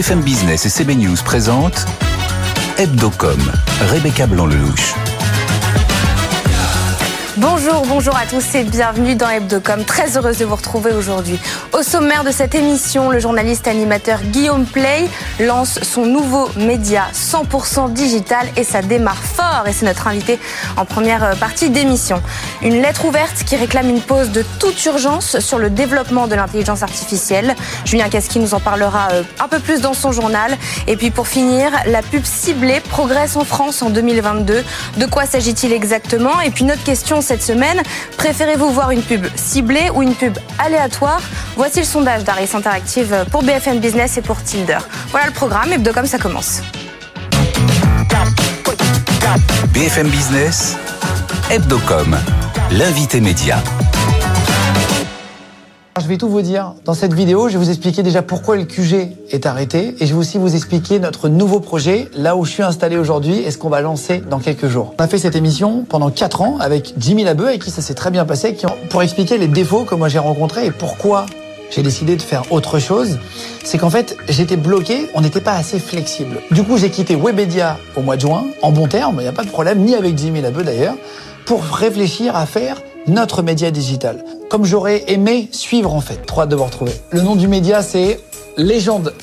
BFM Business et CB News présentent Hebdocom, Rebecca Blanc-Lelouch. Bonjour, bonjour à tous et bienvenue dans Hebdocom. Très heureuse de vous retrouver aujourd'hui. Au sommaire de cette émission, le journaliste animateur Guillaume Play lance son nouveau média 100% digital et ça démarre fort et c'est notre invité en première partie d'émission. Une lettre ouverte qui réclame une pause de toute urgence sur le développement de l'intelligence artificielle. Julien Casqui nous en parlera euh, un peu plus dans son journal. Et puis pour finir, la pub ciblée progresse en France en 2022. De quoi s'agit-il exactement? Et puis notre question cette semaine. Préférez-vous voir une pub ciblée ou une pub aléatoire? Voici le sondage d'Aris Interactive pour BFM Business et pour Tinder. Voilà le programme, Hebdocom, ça commence. BFM Business, Hebdocom, l'invité média. Je vais tout vous dire. Dans cette vidéo, je vais vous expliquer déjà pourquoi le QG est arrêté et je vais aussi vous expliquer notre nouveau projet, là où je suis installé aujourd'hui et ce qu'on va lancer dans quelques jours. On a fait cette émission pendant 4 ans avec Jimmy Labeu, avec qui ça s'est très bien passé, pour expliquer les défauts que moi j'ai rencontrés et pourquoi j'ai décidé de faire autre chose. C'est qu'en fait, j'étais bloqué, on n'était pas assez flexible. Du coup, j'ai quitté Webedia au mois de juin, en bon terme, il n'y a pas de problème, ni avec Jimmy Labeu d'ailleurs, pour réfléchir à faire notre média digital. Comme j'aurais aimé suivre en fait. Trois de vous retrouver. Le nom du média c'est Légende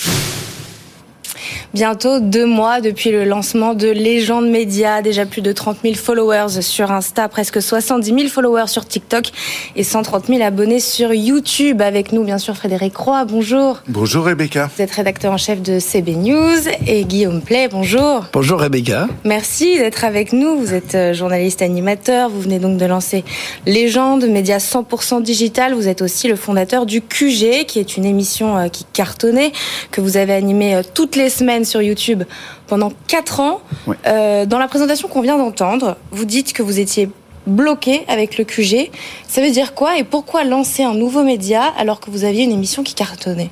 bientôt deux mois depuis le lancement de Légende Média. Déjà plus de 30 000 followers sur Insta, presque 70 000 followers sur TikTok et 130 000 abonnés sur YouTube. Avec nous, bien sûr, Frédéric Croix. Bonjour. Bonjour Rebecca. Vous êtes rédacteur en chef de CB News et Guillaume Play. Bonjour. Bonjour Rebecca. Merci d'être avec nous. Vous êtes euh, journaliste animateur. Vous venez donc de lancer Légende, média 100% digital. Vous êtes aussi le fondateur du QG, qui est une émission euh, qui cartonnait, que vous avez animée euh, toutes les semaines sur YouTube pendant 4 ans. Euh, dans la présentation qu'on vient d'entendre, vous dites que vous étiez bloqué avec le QG. Ça veut dire quoi et pourquoi lancer un nouveau média alors que vous aviez une émission qui cartonnait?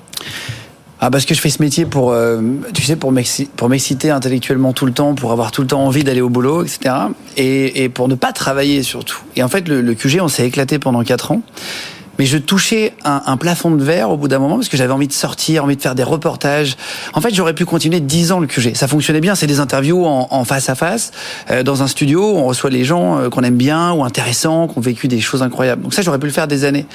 Ah parce que je fais ce métier pour euh, tu sais pour m'exciter intellectuellement tout le temps pour avoir tout le temps envie d'aller au boulot etc et, et, pour ne pas travailler surtout et en fait le, le QG on s'est éclaté pendant quatre ans mais je touchais un, un, plafond de verre au bout d'un moment parce que j'avais envie de sortir, envie de faire des reportages. En fait, j'aurais pu continuer dix ans le QG. Ça fonctionnait bien. C'est des interviews en, en, face à face euh, dans un studio. Où on reçoit les gens euh, qu'on aime bien ou intéressants, qui ont vécu des choses incroyables. Donc ça, j'aurais pu le faire des années.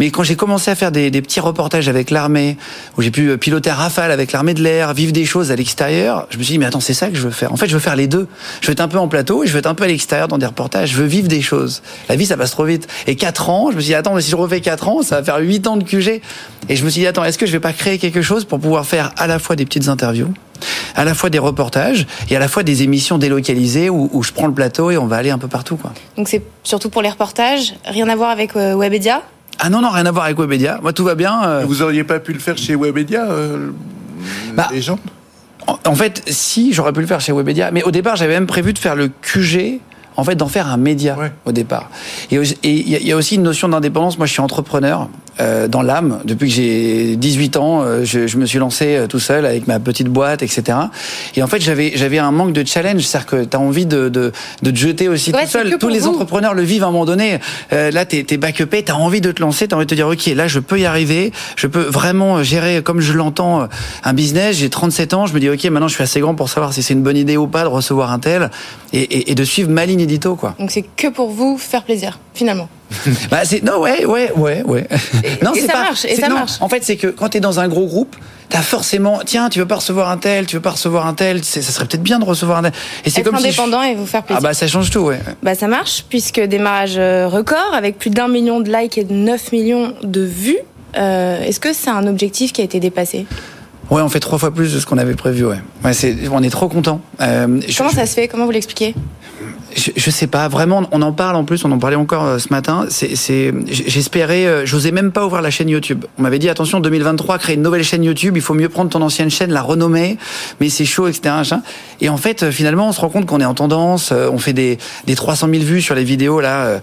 Mais quand j'ai commencé à faire des, des petits reportages avec l'armée, où j'ai pu euh, piloter à rafale avec l'armée de l'air, vivre des choses à l'extérieur, je me suis dit mais attends, c'est ça que je veux faire. En fait, je veux faire les deux. Je veux être un peu en plateau et je veux être un peu à l'extérieur dans des reportages. Je veux vivre des choses. La vie, ça passe trop vite. Et quatre ans, je me suis dit attends, mais si je refais quatre ans, ça va faire 8 ans de QG. Et je me suis dit, attends, est-ce que je vais pas créer quelque chose pour pouvoir faire à la fois des petites interviews, à la fois des reportages et à la fois des émissions délocalisées où, je prends le plateau et on va aller un peu partout. Quoi. Donc c'est surtout pour les reportages, rien à voir avec euh, Webedia? Ah non, non, rien à voir avec Webedia. Moi, tout va bien. Euh. Vous auriez pas pu le faire chez Webedia, euh, bah, les gens? en, fait, si, j'aurais pu le faire chez Webedia. Mais au départ, j'avais même prévu de faire le QG en fait d'en faire un média au départ. Et il y, a aussi une notion d'indépendance. Moi, je suis entrepreneur euh, dans l'âme. Depuis que j'ai 18 ans, euh, je, je, me suis lancé euh, tout seul avec ma petite boîte, etc. Et en fait, j'avais j'avais un manque de challenge, c'est-à-dire que tu as envie de, de, de te jeter aussi tout seul. Tous les entrepreneurs le vivent à un moment donné. Euh, là, t'es es backupé, t'as envie de te lancer, t'as envie de te dire, ok, là, je peux y arriver, je peux vraiment gérer comme je l'entends un business. J'ai 37 ans, je me dis, ok, maintenant, je suis assez grand pour savoir si c'est une bonne idée ou pas de recevoir un tel et, et, et de suivre ma ligne édito, quoi. Donc c'est que pour vous faire plaisir, finalement. bah c'est non ouais ouais ouais ouais. Et, non, et ça marche et ça marche. En fait, c'est que quand tu es dans un gros groupe, t'as forcément tiens, tu veux pas recevoir un tel, tu veux pas recevoir un tel, ça serait peut-être bien de recevoir un tel. Et c'est comme indépendant et vous faire plaisir. Ah bah ça change tout ouais. Bah ça marche puisque démarrage euh, record avec plus d'un million de likes et de 9 millions de vues. Euh, Est-ce que c'est un objectif qui a été dépassé? Ouais, on fait trois fois plus de ce qu'on avait prévu. Ouais, ouais c'est, on est trop content. Euh, Comment ça se fait? Comment vous l'expliquez? Je, je, sais pas vraiment. On en parle en plus. On en parlait encore euh, ce matin. C'est, j'espérais. Euh, j'osais même pas ouvrir la chaîne YouTube. On m'avait dit attention 2023, créer une nouvelle chaîne YouTube. Il faut mieux prendre ton ancienne chaîne, la renommer. Mais c'est chaud, etc. Et en fait, euh, finalement, on se rend compte qu'on est en tendance. On fait des, des 300 000 vues sur les vidéos là,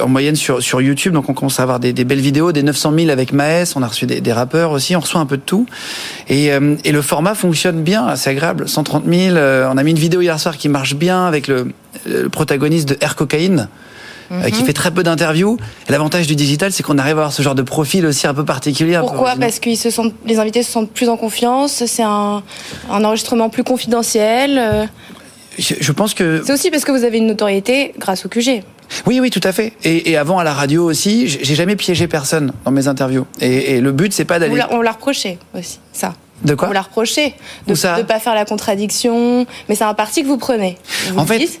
en moyenne sur sur YouTube. Donc on commence à avoir des, des belles vidéos, des 900 000 avec Maes. On a reçu des, des rappeurs aussi. On reçoit un peu de tout. Et, et le format fonctionne bien. C'est agréable. 130 000. on a mis une vidéo hier soir qui marche bien avec le le protagoniste de Air Cocaine. euh, qui fait très peu d'interviews. L'avantage du digital, c'est qu'on arrive à avoir ce genre de profil aussi un peu particulier. Pourquoi? Parce que se sentent, les invités se sentent plus en confiance, c'est un, un enregistrement plus confidentiel. euh. je, je pense que C'est aussi parce que vous avez une notoriété grâce au QG. Oui, oui, tout à fait. Et, et avant à la radio aussi, j'ai jamais piégé personne dans mes interviews. Et, et le but, c'est pas d'aller. on l'a reproché aussi, ça. De quoi? On l'a reproché de ne pas faire la contradiction, mais c'est un parti que vous prenez. Vous En fait, dites,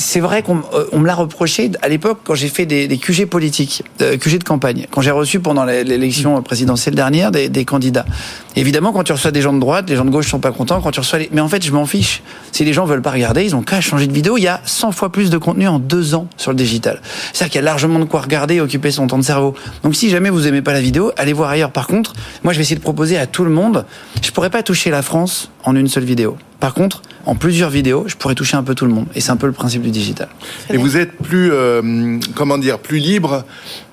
C'est vrai qu'on euh, on me l'a reproché à l'époque quand j'ai fait des, des QG politiques, euh, QG de campagne, quand j'ai reçu pendant l'é- l'élection présidentielle dernière des, des candidats. Évidemment, quand tu reçois des gens de droite, les gens de gauche sont pas contents. Quand tu reçois les... Mais en fait, je m'en fiche. Si les gens veulent pas regarder, ils ont qu'à changer de vidéo. Il y a 100 fois plus de contenu en deux ans sur le digital. C'est-à-dire qu'il y a largement de quoi regarder et occuper son temps de cerveau. Donc si jamais vous aimez pas la vidéo, allez voir ailleurs. Par contre, moi, je vais essayer de proposer à tout le monde. Je pourrais pas toucher la France en une seule vidéo. Par contre, en plusieurs vidéos, je pourrais toucher un peu tout le monde. Et c'est un peu le principe du digital. Et vous êtes plus, euh, comment dire, plus libre.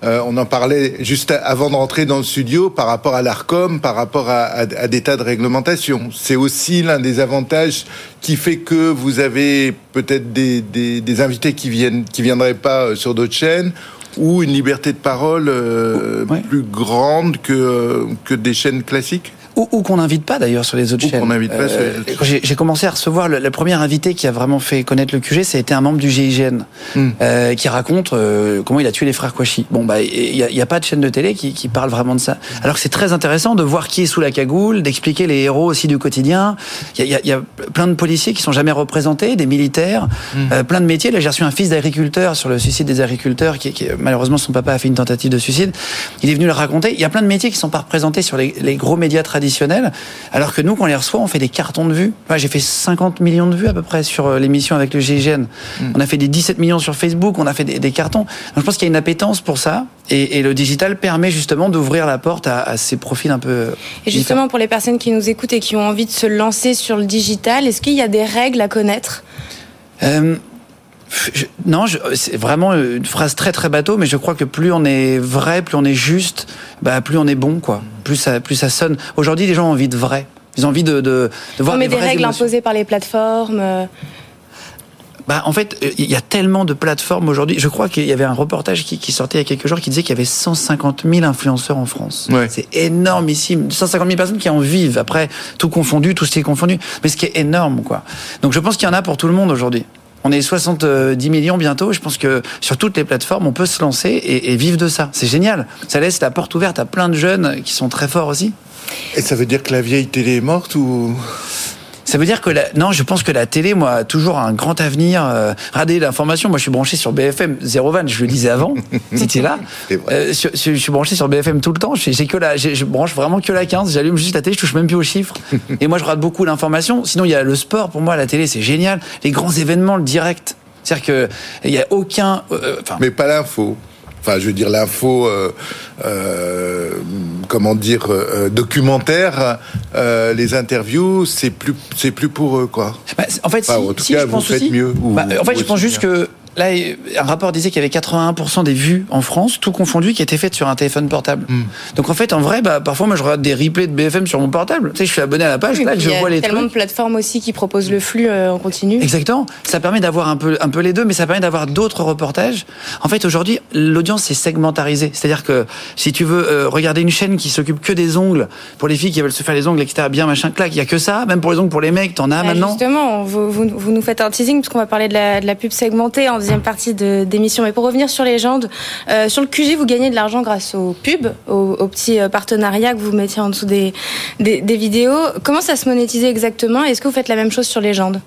euh, on en parlait juste avant de rentrer dans le studio par rapport à l'Arcom, par rapport à, à- à des tas de réglementations. C'est aussi l'un des avantages qui fait que vous avez peut-être des, des, des invités qui viennent, qui viendraient pas euh, sur d'autres chaînes ou une liberté de parole euh, Ouais. plus grande que, que des chaînes classiques Ou, ou qu'on n'invite pas d'ailleurs sur les autres Ou chaînes. Euh, pas autres quand j'ai j'ai commencé à recevoir le, le premier invité qui a vraiment fait connaître le QG, ça a été un membre du GIGN Hmm. euh, qui raconte euh, comment il a tué les frères Kouachi. Bon bah il y a, a pas de chaîne de télé qui, qui parle vraiment de ça. Alors que c'est très intéressant de voir qui est sous la cagoule, d'expliquer les héros aussi du quotidien. Il y y y a plein de policiers qui sont jamais représentés, des militaires, euh, plein de métiers. Là j'ai reçu un fils d'agriculteur sur le suicide des agriculteurs qui, qui malheureusement son papa a fait une tentative de suicide. Il est venu le raconter. Il y a plein de métiers qui sont pas représentés sur les, les gros médias traditionnels. Alors que nous, quand on les reçoit, on fait des cartons de vues. Moi, j'ai fait 50 millions de vues à peu près sur euh, l'émission avec le GIGN. On a fait des 17 millions sur Facebook, on a fait des, des cartons. Donc, je pense qu'il y a une appétence pour ça. Et, et le digital permet justement d'ouvrir la porte à, à ces profils un peu. Et justement, pour les personnes qui nous écoutent et qui ont envie de se lancer sur le digital, est-ce qu'il y a des règles à connaître? Euh, je- non, je- c'est vraiment une phrase très très bateau, mais je crois que plus on est vrai, plus on est juste, bah, plus on est bon, quoi. Plus ça, plus ça sonne. Aujourd'hui, les gens ont envie de vrai. Ils ont envie de, de, de voir On met des règles émotions. imposées par les plateformes. euh, Bah, en fait, il y a tellement de plateformes aujourd'hui. Je crois qu'il y avait un reportage qui, qui sortait il y a quelques jours qui disait qu'il y avait 150 000 influenceurs en France. Ouais. C'est énormissime. 150 000 personnes qui en vivent. Après, tout confondu, tout ce qui est confondu. Mais ce qui est énorme, quoi. Donc je pense qu'il y en a pour tout le monde aujourd'hui. On est 70 millions bientôt. Je pense que sur toutes les plateformes, on peut se lancer et, vivre de ça. C'est génial. Ça laisse la porte ouverte à plein de jeunes qui sont très forts aussi. Et ça veut dire que la vieille télé est morte ou? Ça veut dire que la... non, je pense que la télé, moi, a toujours un grand avenir. Euh, regardez l'information. Moi, je suis branché sur BFM 0 Je le disais avant. C'était là. Euh, je suis branché sur BFM tout le temps. J'ai j'ai que la, je branche vraiment que la 15. J'allume juste la télé. Je touche même plus aux chiffres. Et moi, je rate beaucoup l'information. Sinon, il y a le sport. Pour moi, la télé, c'est génial. Les grands événements, le direct. C'est-à-dire que il y a aucun. euh, Enfin, mais pas l'info. Enfin, je veux dire l'info, euh, euh, comment dire, euh, documentaire. euh, les interviews, c'est plus, c'est plus pour eux, quoi. Bah, en fait, Enfin, si, en tout si, cas, je vous faites aussi- mieux, ou- Bah, en fait, je pense juste bien. que là, un rapport disait qu'il y avait 81% des vues en France, tout confondu, qui étaient faites sur un téléphone portable. Hmm. Donc en fait, en vrai, bah, parfois, moi, je regarde des replays de BFM sur mon portable. Tu sais, je suis abonné à la page, là, je il y a vois les tellement trucs. de plateformes aussi qui proposent le flux euh, en continu. Exactement. Ça permet d'avoir un peu, un peu les deux, mais ça permet d'avoir d'autres reportages. En fait, aujourd'hui, l'audience est segmentarisée. C'est-à-dire que si tu veux euh, regarder une chaîne qui s'occupe que des ongles, pour les filles qui veulent se faire les ongles, etc., bien machin, clac, il y a que ça. Même pour les ongles, pour les mecs, t'en as Ah, maintenant. Justement, vous, vous, vous nous faites un teasing parce qu'on va parler de la, de la pub segmentée en deuxième partie d'émission. Mais pour revenir sur légende, euh, sur le QG, vous gagnez de l'argent grâce aux pubs, aux, petits euh, partenariats que vous mettiez en dessous des, vidéos. Comment ça se monétise exactement Est-ce que vous faites la même chose sur légende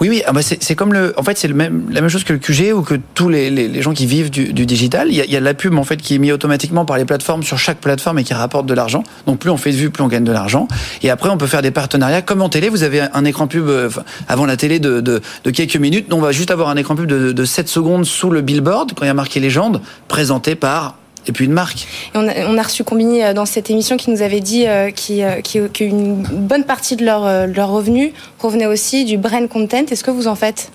Oui, oui. Ah bah c'est comme le. En fait, c'est la même chose que le QG ou que tous les, les, les gens qui vivent du, digital. Il y, a, de la pub en fait qui est mise automatiquement par les plateformes sur chaque plateforme et qui rapporte de l'argent. Donc plus on fait de vues, plus on gagne de l'argent. Et après, on peut faire des partenariats. Comme en télé, vous avez un écran pub euh, avant la télé de, quelques minutes. On va juste avoir un écran pub de, de 7 secondes sous le billboard quand il y a marqué légende, présenté par et puis une marque. Et on, a, reçu Combini euh, dans cette émission qui nous avait dit euh, euh, qu'une bonne partie de leur, de leur revenu provenait aussi du brain content. Est-ce que vous en faites?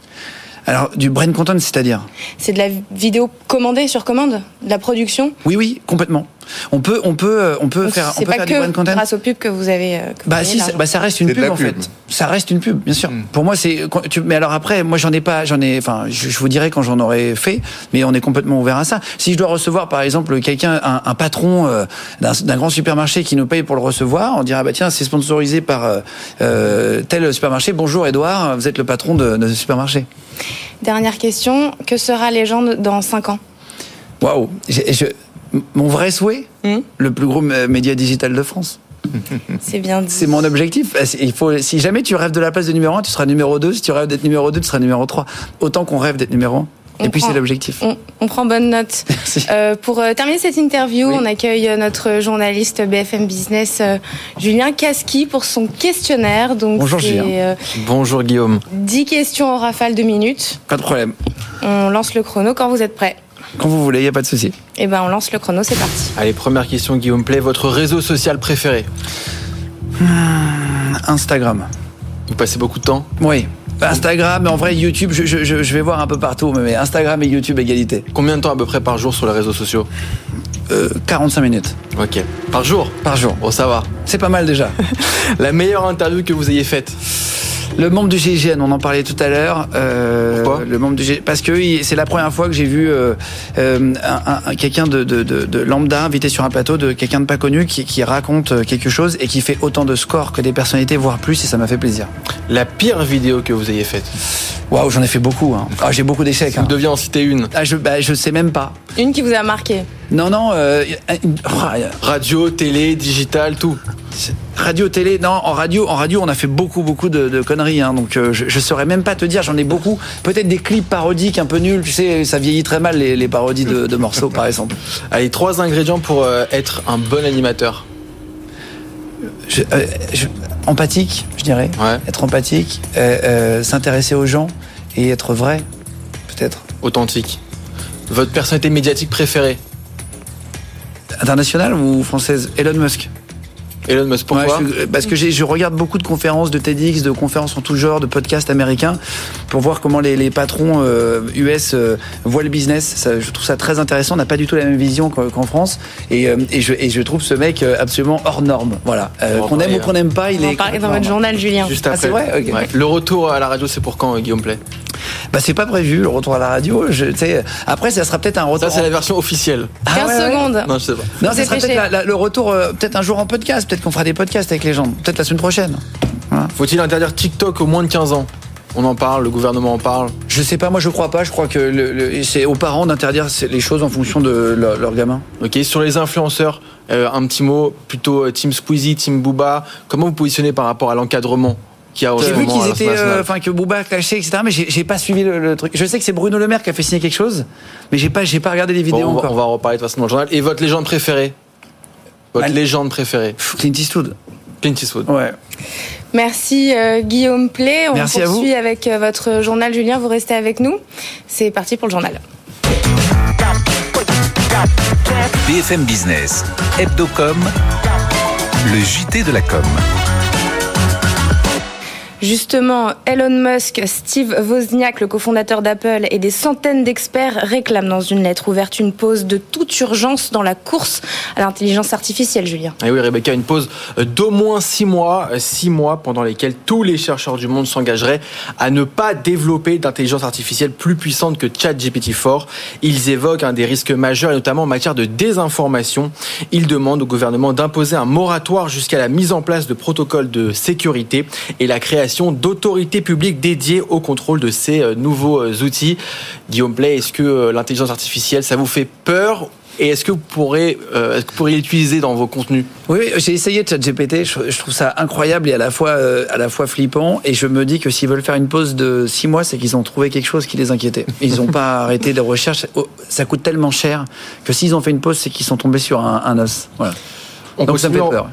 Alors du brain content, c'est-à-dire C'est de la vidéo commandée sur commande De la production Oui, oui, complètement. On peut, on peut, euh, on peut Donc, faire, on c'est peut pas faire que du content. grâce aux pubs que vous avez. euh, que vous Bah si, bah, ça reste une pub en pub. fait. Ça reste une pub, bien sûr. Mm. Pour moi, c'est. Mais alors après, moi, j'en ai pas, j'en ai. Enfin, je, je vous dirai quand j'en aurai fait. Mais on est complètement ouvert à ça. Si je dois recevoir, par exemple, quelqu'un, un, un patron euh, d'un grand supermarché qui nous paye pour le recevoir, on dira bah tiens, c'est sponsorisé par euh, tel supermarché. Bonjour, Edouard, vous êtes le patron de, de ce supermarché. Dernière question que sera Légende dans 5 ans? Waouh. Mon vrai souhait, Hmm? Le plus gros média digital de France. C'est bien dit. C'est mon objectif. Euh, Il faut, si jamais tu rêves de la place de numéro 1, tu seras numéro 2. Si tu rêves d'être numéro 2, tu seras numéro 3. Autant qu'on rêve d'être numéro 1. On Et puis prend- c'est l'objectif. On, on prend bonne note. Merci. Euh, pour euh, terminer cette interview, Oui. on accueille euh, notre journaliste BFM Business, euh, Julien Casqui, pour son questionnaire. Donc, Bonjour, Julien. euh, Bonjour Guillaume. 10 questions en rafale de minutes. Pas de problème. On lance le chrono quand vous êtes prêts. Quand vous voulez, il n'y a pas de souci. Eh ben, on lance le chrono, c'est parti. Allez, première question Guillaume Play, votre réseau social préféré? Instagram. Vous passez beaucoup de temps? Oui. Instagram, mais en vrai, YouTube, je, je- je- je vais voir un peu partout, mais Instagram et YouTube égalité. Combien de temps à peu près par jour sur les réseaux sociaux Euh, 45 minutes Ok. Par jour par jour. Bon, ça va. C'est pas mal déjà. La meilleure interview que vous ayez faite Le membre du GIGN, on en parlait tout à l'heure. Euh, Pourquoi le membre du GIGN, parce que c'est la première fois que j'ai vu euh, euh, un, un- quelqu'un de, de, de, de lambda invité sur un plateau de quelqu'un de pas connu qui, qui raconte quelque chose et qui fait autant de scores que des personnalités, voire plus, et ça m'a fait plaisir. La pire vidéo que vous ayez faite Waouh, j'en ai fait beaucoup. Hein. Ah, j'ai beaucoup d'échecs. Si hein. vous deviez en citer une. Ah, je, bah, je sais même pas. Une qui vous a marqué. Non, non. euh, une- ah, Radio, télé, digital, tout. radio, télé. Non, en radio, en radio, on a fait beaucoup, beaucoup de, de conneries. Hein, donc, euh, je, je saurais même pas te dire. J'en ai beaucoup. Peut-être des clips parodiques un peu nuls. Tu sais, ça vieillit très mal les, les parodies de, de morceaux, par exemple. Allez, trois ingrédients pour euh, être un bon animateur. Je- euh, je- empathique, je dirais. Ouais. Être empathique, euh, euh, s'intéresser aux gens et être vrai, peut-être. Authentique. Votre personnalité médiatique préférée? Internationale ou française? Elon Musk. Elon Musk, pourquoi? Ouais, je- parce que je regarde beaucoup de conférences de TEDx, de conférences en tout genre, de podcasts américains, pour voir comment les, les patrons euh, US euh, voient le business. Ça, je trouve ça très intéressant. On n'a pas du tout la même vision qu'en France, et, euh, et, je, et je trouve ce mec euh, absolument hors norme. Voilà, Euh, On qu'on aime ou qu'on n'aime pas, il On est. parler dans votre journal, Julien. Juste Ah, après. vrai? Ouais. Le retour à la radio, c'est pour quand, euh, Guillaume Play? Bah c'est pas prévu le retour à la radio. Je, après, ça sera peut-être un retour. Ça, c'est en- la version officielle. Ah 15 ouais, ouais. secondes. Non, je sais pas. Non, ça sera peut-être la- la- le retour, euh, peut-être un jour en podcast. Peut-être qu'on fera des podcasts avec les gens. Peut-être la semaine prochaine. Voilà. Faut-il interdire TikTok aux moins de 15 ans? On en parle, le gouvernement en parle. Je sais pas, moi je crois pas. Je crois que le- le- c'est aux parents d'interdire les choses en fonction de leur, leur gamin. Ok, sur les influenceurs, euh, un petit mot, plutôt euh, Team Squeezie, Team Booba. Comment vous positionnez par rapport à l'encadrement? A J'ai vu qu'ils étaient, euh, enfin que Booba clashait, etc. Mais j'ai j'ai pas suivi le, le truc. Je sais que c'est Bruno Le Maire qui a fait signer quelque chose, mais j'ai pas, j'ai pas regardé les Bon, vidéos on, va, encore. on va en reparler de toute façon dans le journal. Et votre légende préférée? Votre légende préférée? Clint Eastwood. Clint Eastwood. Ouais. Merci euh, Guillaume Play. On Merci à vous. poursuit avec euh, votre journal, Julien. Vous restez avec nous. C'est parti pour le journal. BFM Business, Hebdocom, le JT de la com. Justement, Elon Musk, Steve Wozniak, le cofondateur d'Apple, et des centaines d'experts réclament dans une lettre ouverte une pause de toute urgence dans la course à l'intelligence artificielle, Julien. Et oui, Rebecca, une pause d'au moins six mois, euh, six mois pendant lesquels tous les chercheurs du monde s'engageraient à ne pas développer d'intelligence artificielle plus puissante que ChatGPT-4. Ils évoquent un des risques majeurs, notamment en matière de désinformation. Ils demandent au gouvernement d'imposer un moratoire jusqu'à la mise en place de protocoles de sécurité et la création d'autorités publiques dédiées au contrôle de ces euh, nouveaux euh, outils. Guillaume Play, est-ce que euh, l'intelligence artificielle, ça vous fait peur? Et est-ce que vous pourrez, euh, est-ce que vous pourriez l'utiliser dans vos contenus? Oui, j'ai essayé ChatGPT. Je, je trouve ça incroyable et à la fois, euh, à la fois flippant. Et je me dis que s'ils veulent faire une pause de six mois, c'est qu'ils ont trouvé quelque chose qui les inquiétait. Ils n'ont pas arrêté de recherche. Oh, Ça coûte tellement cher que s'ils ont fait une pause, c'est qu'ils sont tombés sur un, un os. Voilà. on Donc ça me fait peur.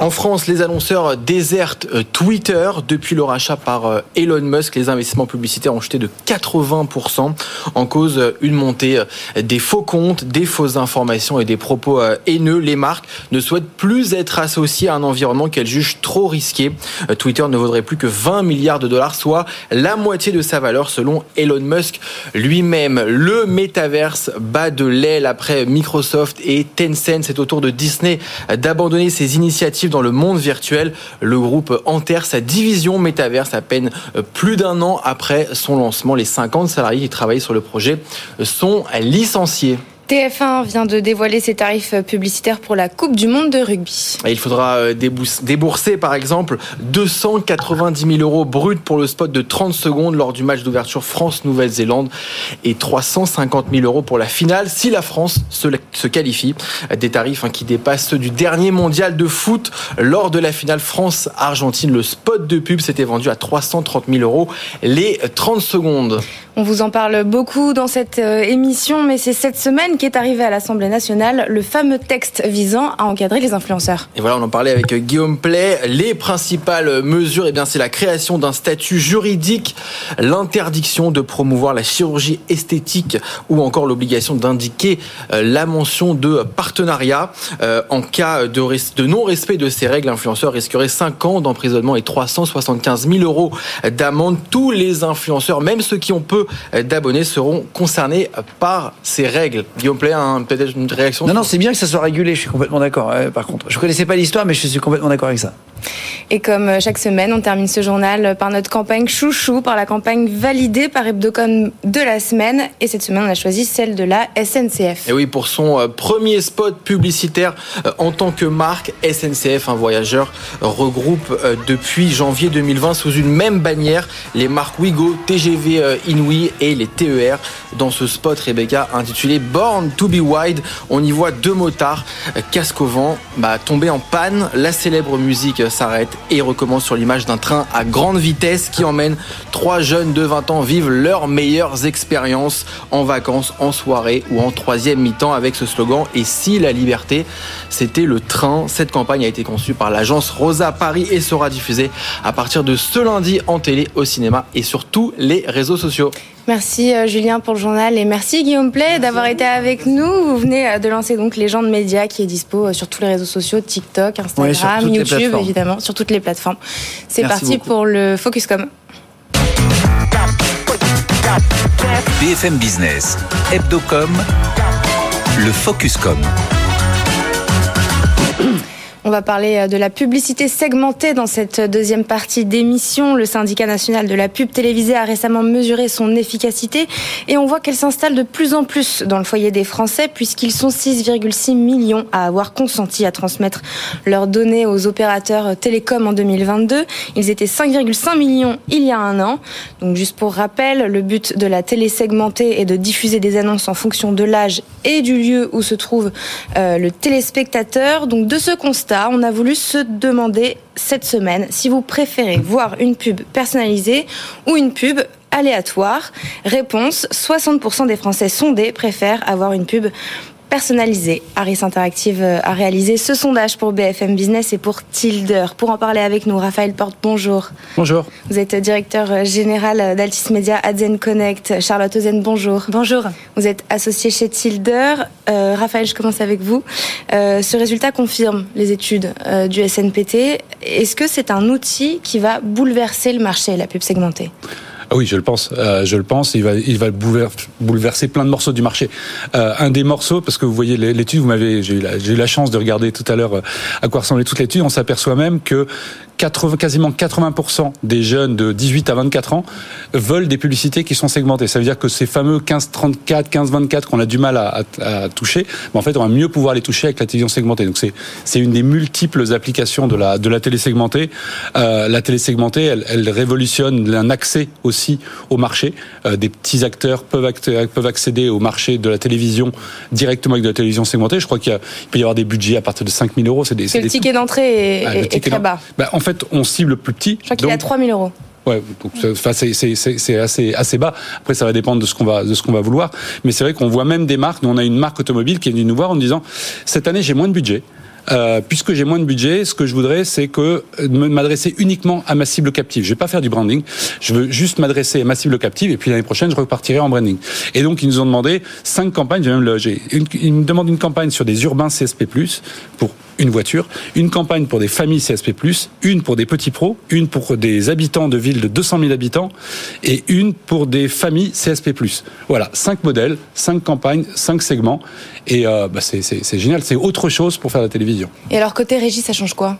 En France, les annonceurs désertent euh, Twitter depuis le rachat par euh, Elon Musk. Les investissements publicitaires ont chuté de 80% en cause euh, une montée des faux comptes, des fausses informations et des propos haineux. Les marques ne souhaitent plus être associées à un environnement qu'elles jugent trop risqué. Twitter ne vaudrait plus que 20 milliards de dollars, soit la moitié de sa valeur selon Elon Musk lui-même. Le métaverse bat de l'aile après Microsoft et Tencent. C'est au tour de Disney d'abandonner ses initiatives dans le monde virtuel. Le groupe enterre sa division métaverse à peine euh, plus d'un an après son lancement. Les 50 salariés qui travaillaient sur le projet sont licenciés. TF1 vient de dévoiler ses tarifs publicitaires pour la Coupe du Monde de rugby. Il faudra euh, débourser par exemple 290 000 euros bruts pour le spot de 30 secondes lors du match d'ouverture France-Nouvelle-Zélande et 350 000 euros pour la finale si la France se qualifie. Des tarifs hein, qui dépassent ceux du dernier mondial de foot lors de la finale France-Argentine. Le spot de pub s'était vendu à 330 000 euros les 30 secondes. On vous en parle beaucoup dans cette euh, émission, mais c'est cette semaine qu'est arrivé à l'Assemblée nationale le fameux texte visant à encadrer les influenceurs. Et voilà, on en parlait avec Guillaume Play. Les principales mesures, eh bien, c'est la création d'un statut juridique, l'interdiction de promouvoir la chirurgie esthétique ou encore l'obligation d'indiquer euh, la mention de partenariat. Euh, en cas de, non-respect de ces règles, l'influenceur risquerait 5 ans d'emprisonnement et 375 000 euros d'amende. Tous les influenceurs, même ceux qui ont peu d'abonnés seront concernés par ces règles. Guillaume Play, peut-être une réaction Non, non, c'est bien que ça soit régulé, je suis complètement d'accord. par contre, je connaissais pas l'histoire, mais je suis complètement d'accord avec ça. Et comme euh, chaque semaine, on termine ce journal par notre campagne chouchou, par la campagne validée par Hebdocom de la semaine. Et cette semaine, on a choisi celle de la SNCF. Et oui, pour son euh, premier spot publicitaire euh, en tant que marque, SNCF, un voyageur, regroupe depuis janvier 2020 sous une même bannière les marques Wigo, TGV Inouï et les TER. Dans ce spot, Rebecca, intitulé Born to be Wide, on y voit deux motards, casque au vent, bah, tomber en panne. La célèbre musique s'arrête et recommence sur l'image d'un train à grande vitesse qui emmène trois jeunes de 20 ans vivre leurs meilleures expériences en vacances, en soirée ou en troisième mi-temps avec ce slogan Et si la liberté, c'était le train? Cette campagne a été conçue par l'agence Rosa Paris et sera diffusée à partir de ce lundi en télé, au cinéma et sur tous les réseaux sociaux. Merci euh, Julien pour le journal et merci Guillaume Play d'avoir été avec nous. Vous venez euh, de lancer donc les gens de médias qui est dispo euh, sur tous les réseaux sociaux, TikTok, Instagram, YouTube évidemment, sur toutes les plateformes. C'est parti pour le Focuscom. BFM Business, Hebdocom, le Focuscom. On va parler euh, de la publicité segmentée dans cette deuxième partie d'émission. Le syndicat national de la pub télévisée a récemment mesuré son efficacité et on voit qu'elle s'installe de plus en plus dans le foyer des Français puisqu'ils sont 6,6 millions à avoir consenti à transmettre leurs données aux opérateurs télécoms en 2022. Ils étaient 5,5 millions il y a un an. Donc juste pour rappel, le but de la télé segmentée est de diffuser des annonces en fonction de l'âge et du lieu où se trouve euh, le téléspectateur. Donc de ce constat, on a voulu se demander cette semaine si vous préférez voir une pub personnalisée ou une pub aléatoire. Réponse 60% des Français sondés préfèrent avoir une pub personnalisé. Harris Interactive euh, a réalisé ce sondage pour BFM Business et pour Tilder. Pour en parler avec nous, Raphaël Porte, bonjour. Bonjour. Vous êtes directeur général d'Altis Media Adzen Connect. Charlotte Ozen, bonjour. Bonjour. Vous êtes associé chez Tilder. Euh, Raphaël, je commence avec vous. Euh, ce résultat confirme les études du SNPT. Est-ce que c'est un outil qui va bouleverser le marché, la pub segmentée? Ah oui, je le pense. Euh, je le pense. Il va, bouleverser plein de morceaux du marché. Euh, un des morceaux, parce que vous voyez l'étude, vous m'avez, j'ai eu, eu, la chance de regarder tout à l'heure euh, à quoi ressemblait toute l'étude. On s'aperçoit même que 80, quasiment 80% des jeunes de 18 à 24 ans veulent des publicités qui sont segmentées. Ça veut dire que ces fameux 15-34, 15-24 qu'on a du mal à, à, toucher, en fait, on va mieux pouvoir les toucher avec la télévision segmentée. Donc c'est c'est une des multiples applications de la de la télé segmentée. Euh, la télé segmentée, elle, elle révolutionne un accès aussi au marché. Euh, des petits acteurs peuvent peuvent accéder au marché de la télévision directement avec de la télévision segmentée. Je crois qu'il peut y avoir des budgets à partir de 5 000 euros. C'est des, le ticket d'entrée est, ah, est, très bas. En fait, on cible plus petit. Je crois qu'il est à 3 000 euros. Ouais, c'est assez assez bas. Après, ça va dépendre de ce qu'on va de ce qu'on va vouloir. Mais c'est vrai qu'on voit même des marques. Nous, on a une marque automobile qui est venue nous voir en disant cette année j'ai moins de budget. euh, puisque j'ai moins de budget, ce que je voudrais, c'est que euh, m'adresser uniquement à ma cible captive. Je vais pas faire du branding, je veux juste m'adresser à ma cible captive, et puis l'année prochaine, je repartirai en branding. Et donc, ils nous ont demandé cinq campagnes. J'ai même le, j'ai une, ils me demandent une campagne sur des urbains CSP+, pour une voiture, une campagne pour des familles CSP+, une pour des petits pros, une pour des habitants de villes de 200 000 habitants et une pour des familles CSP+. Voilà, cinq modèles, cinq campagnes, cinq segments et euh, bah, c'est, génial, c'est autre chose pour faire la télévision. Et alors, côté régie, ça change quoi?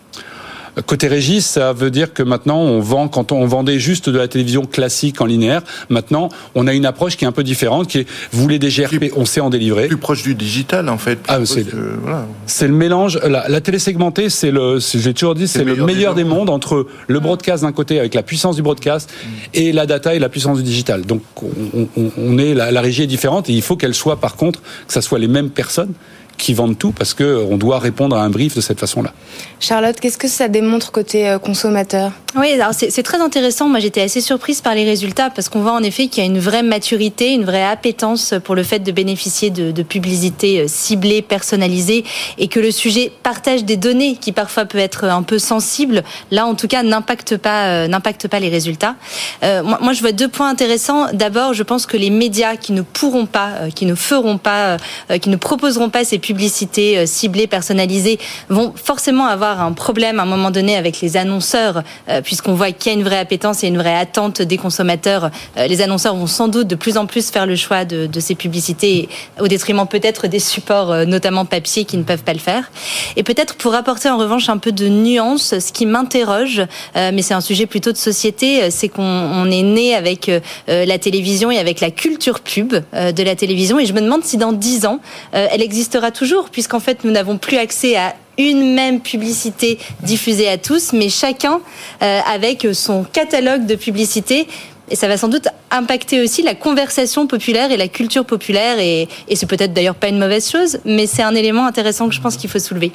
Côté régie, ça veut dire que maintenant on vend, quand on vendait juste de la télévision classique en linéaire, maintenant on a une approche qui est un peu différente, qui est vous voulez des GRP, on sait en délivrer. Plus proche du digital en fait. Ah, c'est- voilà. C'est le mélange. La, la télé segmentée, c'est le. J'ai toujours dit, c'est le meilleur des mondes entre le broadcast d'un côté avec la puissance du broadcast et la data et la puissance du digital. Donc, on, on- on est la, la régie est différente et il faut qu'elle soit, par contre, que ça soit les mêmes personnes qui vendent tout parce que on doit répondre à un brief de cette façon-là. Charlotte, qu'est-ce que ça démontre côté euh, consommateur? Oui, alors c'est très intéressant. Moi, j'étais assez surprise par les résultats parce qu'on voit en effet qu'il y a une vraie maturité, une vraie appétence pour le fait de bénéficier de, de publicité euh, ciblée, personnalisée, et que le sujet partage des données qui parfois peut être un peu sensible. Là, en tout cas, n'impacte pas, euh, n'impacte pas les résultats. Euh, moi, je vois deux points intéressants. D'abord, je pense que les médias qui ne pourront pas, qui ne feront pas, qui ne proposeront pas ces publicités ciblées, personnalisées, vont forcément avoir un problème à un moment donné avec les annonceurs, puisqu'on voit qu'il y a une vraie appétence et une vraie attente des consommateurs. Euh, les annonceurs vont sans doute de plus en plus faire le choix de, de ces publicités au détriment peut-être des supports, euh, notamment papier, qui ne peuvent pas le faire. Et peut-être pour apporter en revanche un peu de nuance, ce qui m'interroge, euh, mais c'est un sujet plutôt de société, euh, c'est qu'on on est né avec euh, euh, la télévision et avec la culture pub euh, de la télévision, et je me demande si dans dix ans, euh, elle existera toujours, puisqu'en fait nous n'avons plus accès à une même publicité diffusée à tous, mais chacun euh, avec son catalogue de publicités. Et ça va sans doute impacter aussi la conversation populaire et la culture populaire. Et, et c'est peut-être d'ailleurs pas une mauvaise chose, mais c'est un élément intéressant que je pense qu'il faut soulever.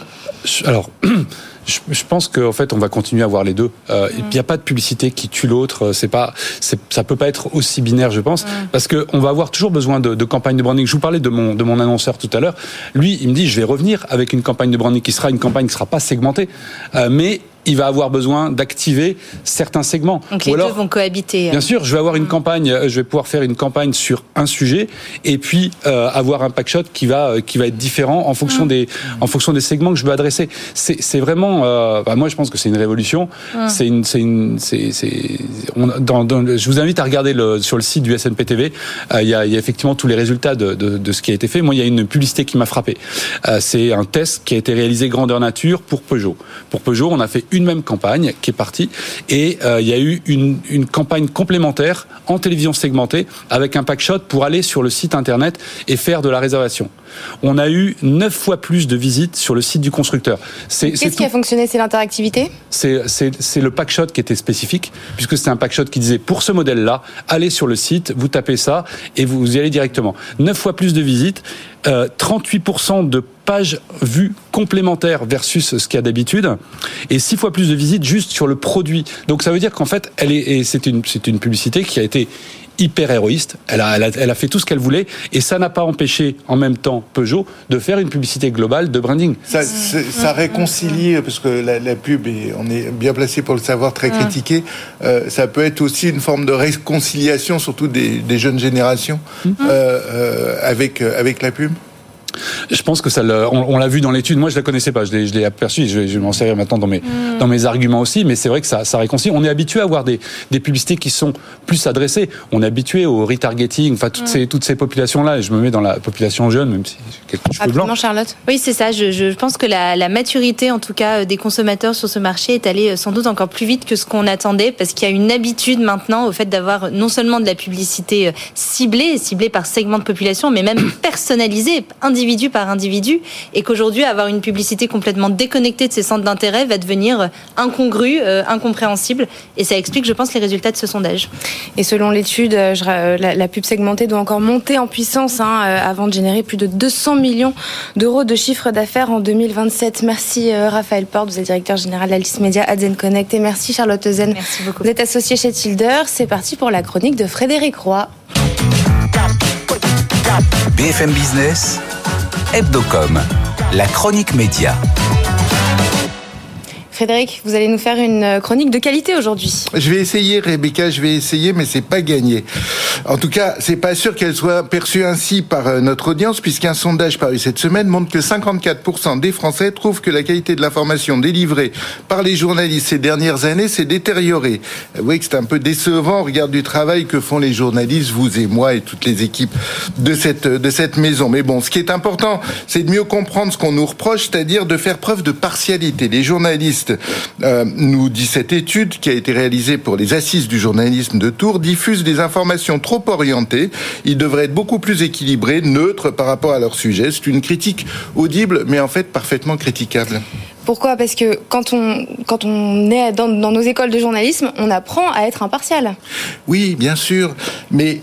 Alors, je, je pense qu'en fait, on va continuer à voir les deux. Euh, Il n'y a pas de publicité qui tue l'autre. C'est pas, c'est- ça peut pas être aussi binaire, je pense, parce que on va avoir toujours besoin de, de campagnes de branding. Je vous parlais de mon de mon annonceur tout à l'heure. Lui, il me dit, je vais revenir avec une campagne de branding qui sera une campagne qui sera pas segmentée, euh, mais il va avoir besoin d'activer certains segments. Donc les alors, deux vont cohabiter. Bien sûr, je vais avoir une campagne, euh, je vais pouvoir faire une campagne sur un sujet et puis euh, avoir un packshot qui va euh, qui va être différent en fonction des en fonction des segments que je veux adresser. C'est c'est vraiment, euh, bah, moi je pense que c'est une révolution. C'est une c'est une c'est c'est on- dans, dans je vous invite à regarder le sur le site du SNP TV. euh, Il y a y a effectivement tous les résultats de, de de ce qui a été fait. Moi, il y a une publicité qui m'a frappé. Euh, c'est un test qui a été réalisé grandeur nature pour Peugeot. Pour Peugeot, on a fait une même campagne qui est partie et euh, il y a eu une, une campagne complémentaire en télévision segmentée avec un packshot pour aller sur le site internet et faire de la réservation. On a eu neuf fois plus de visites sur le site du constructeur. Qu'est-ce qui a fonctionné? C'est l'interactivité? C'est le packshot qui était spécifique, puisque c'était un packshot qui disait pour ce modèle-là, allez sur le site, vous tapez ça et vous, vous y allez directement. Neuf fois plus de visites, euh, 38% de pages vues complémentaires versus ce qu'il y a d'habitude, et six fois plus de visites juste sur le produit. Donc ça veut dire qu'en fait, elle est, et c'est une, c'est une publicité qui a été hyper héroïste. Elle a, elle a, elle a fait tout ce qu'elle voulait et ça n'a pas empêché en même temps Peugeot de faire une publicité globale de branding. Ça, réconcilie, parce que la, la pub, est, on est bien placé pour le savoir, très critiqué. Euh, ça peut être aussi une forme de réconciliation, surtout des, des jeunes générations, euh, euh, avec, avec la pub. Je pense que ça, le- on, on l'a vu dans l'étude. Moi, je la connaissais pas. Je l'ai, je l'ai aperçu. Je vais, m'en servir maintenant dans mes, dans mes arguments aussi. Mais c'est vrai que ça, ça réconcilie. On est habitué à avoir des, des publicités qui sont plus adressées. On est habitué au retargeting. Enfin, toutes ces, toutes ces populations-là. Et je me mets dans la population jeune, même si j'ai quelques cheveux blancs. Rapidement, Charlotte Oui, c'est ça. Je, je pense que la, la maturité, en tout cas, euh, des consommateurs sur ce marché est allée euh, sans doute encore plus vite que ce qu'on attendait, parce qu'il y a une habitude maintenant au fait d'avoir non seulement de la publicité euh, ciblée, ciblée par segment de population, mais même personnalisée, individu par individu, et qu'aujourd'hui, avoir une publicité complètement déconnectée de ses centres d'intérêt va devenir euh, incongru, euh, incompréhensible, et ça explique, je pense, les résultats de ce sondage. Et selon l'étude, euh, euh, la, la pub segmentée doit encore monter en puissance hein, avant de générer plus de 200 millions d'euros de chiffre d'affaires en 2027. Merci euh, Raphaël Porte, vous êtes directeur général d'Alice Media Adzen Connect. Et merci Charlotte Zen. Merci beaucoup. Vous êtes associé chez Tilder. C'est parti pour la chronique de Frédéric Roy. BFM Business, Hebdocom, la chronique média. Frédéric, vous allez nous faire une chronique de qualité aujourd'hui. Je vais essayer, Rebecca, je vais essayer, mais c'est pas gagné. En tout cas, c'est pas sûr qu'elle soit perçue ainsi par euh, notre audience, puisqu'un sondage paru cette semaine montre que 54% des Français trouvent que la qualité de l'information délivrée par les journalistes ces dernières années s'est détériorée. Vous voyez que c'est un peu décevant au regard du travail que font les journalistes, vous et moi et toutes les équipes de cette, de cette maison. Mais bon, ce qui est important, c'est de mieux comprendre ce qu'on nous reproche, c'est-à-dire de faire preuve de partialité. Les journalistes euh, nous dit cette étude qui a été réalisée pour les assises du journalisme de Tours, diffuse des informations trop orientées. Ils devraient être beaucoup plus équilibrés, neutres par rapport à leur sujet. C'est une critique audible, mais en fait parfaitement critiquable. Pourquoi? Parce que quand on, quand on est dans, dans nos écoles de journalisme, on apprend à être impartial. Oui, bien sûr, mais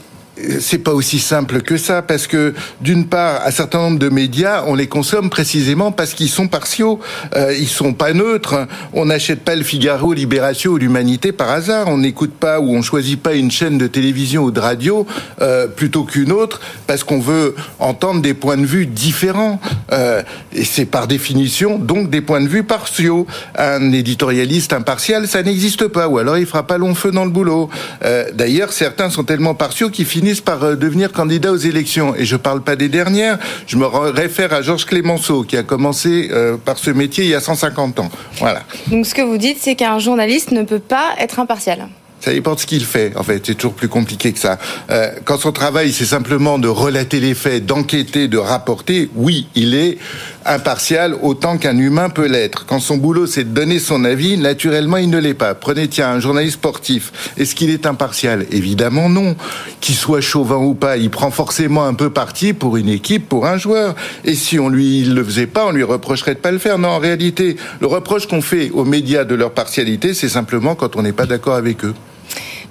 c'est pas aussi simple que ça parce que d'une part, un certain nombre de médias, on les consomme précisément parce qu'ils sont partiaux, euh, ils sont pas neutres. On n'achète pas le Figaro, Libération ou l'Humanité par hasard. On n'écoute pas ou on choisit pas une chaîne de télévision ou de radio euh, plutôt qu'une autre parce qu'on veut entendre des points de vue différents. Euh, et c'est par définition donc des points de vue partiaux. Un éditorialiste impartial, ça n'existe pas. Ou alors il fera pas long feu dans le boulot. Euh, D'ailleurs, certains sont tellement partiaux qu'ils finissent par euh, devenir candidat aux élections. Et je ne parle pas des dernières, je me réfère à Georges Clémenceau, qui a commencé euh, par ce métier il y a 150 ans. Voilà. Donc ce que vous dites, c'est qu'un journaliste ne peut pas être impartial. Ça dépend de ce qu'il fait, en fait. C'est toujours plus compliqué que ça. Euh, quand son travail, c'est simplement de relater les faits, d'enquêter, de rapporter, oui, il est impartial autant qu'un humain peut l'être. Quand son boulot, c'est de donner son avis, naturellement, il ne l'est pas. Prenez, tiens, un journaliste sportif. Est-ce qu'il est impartial? Évidemment non. Qu'il soit chauvin ou pas, il prend forcément un peu parti pour une équipe, pour un joueur. Et si on lui le faisait pas, on lui reprocherait de pas le faire. Non, en réalité, le reproche qu'on fait aux médias de leur partialité, c'est simplement quand on n'est pas d'accord avec eux.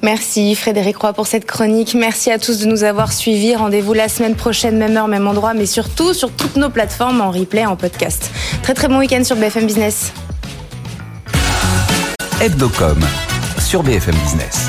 Merci Frédéric Roy pour cette chronique. Merci à tous de nous avoir suivis. Rendez-vous la semaine prochaine, même heure, même endroit, mais surtout sur toutes nos plateformes en replay, en podcast. Très très bon week-end sur BFM Business. Hebdocom sur BFM Business.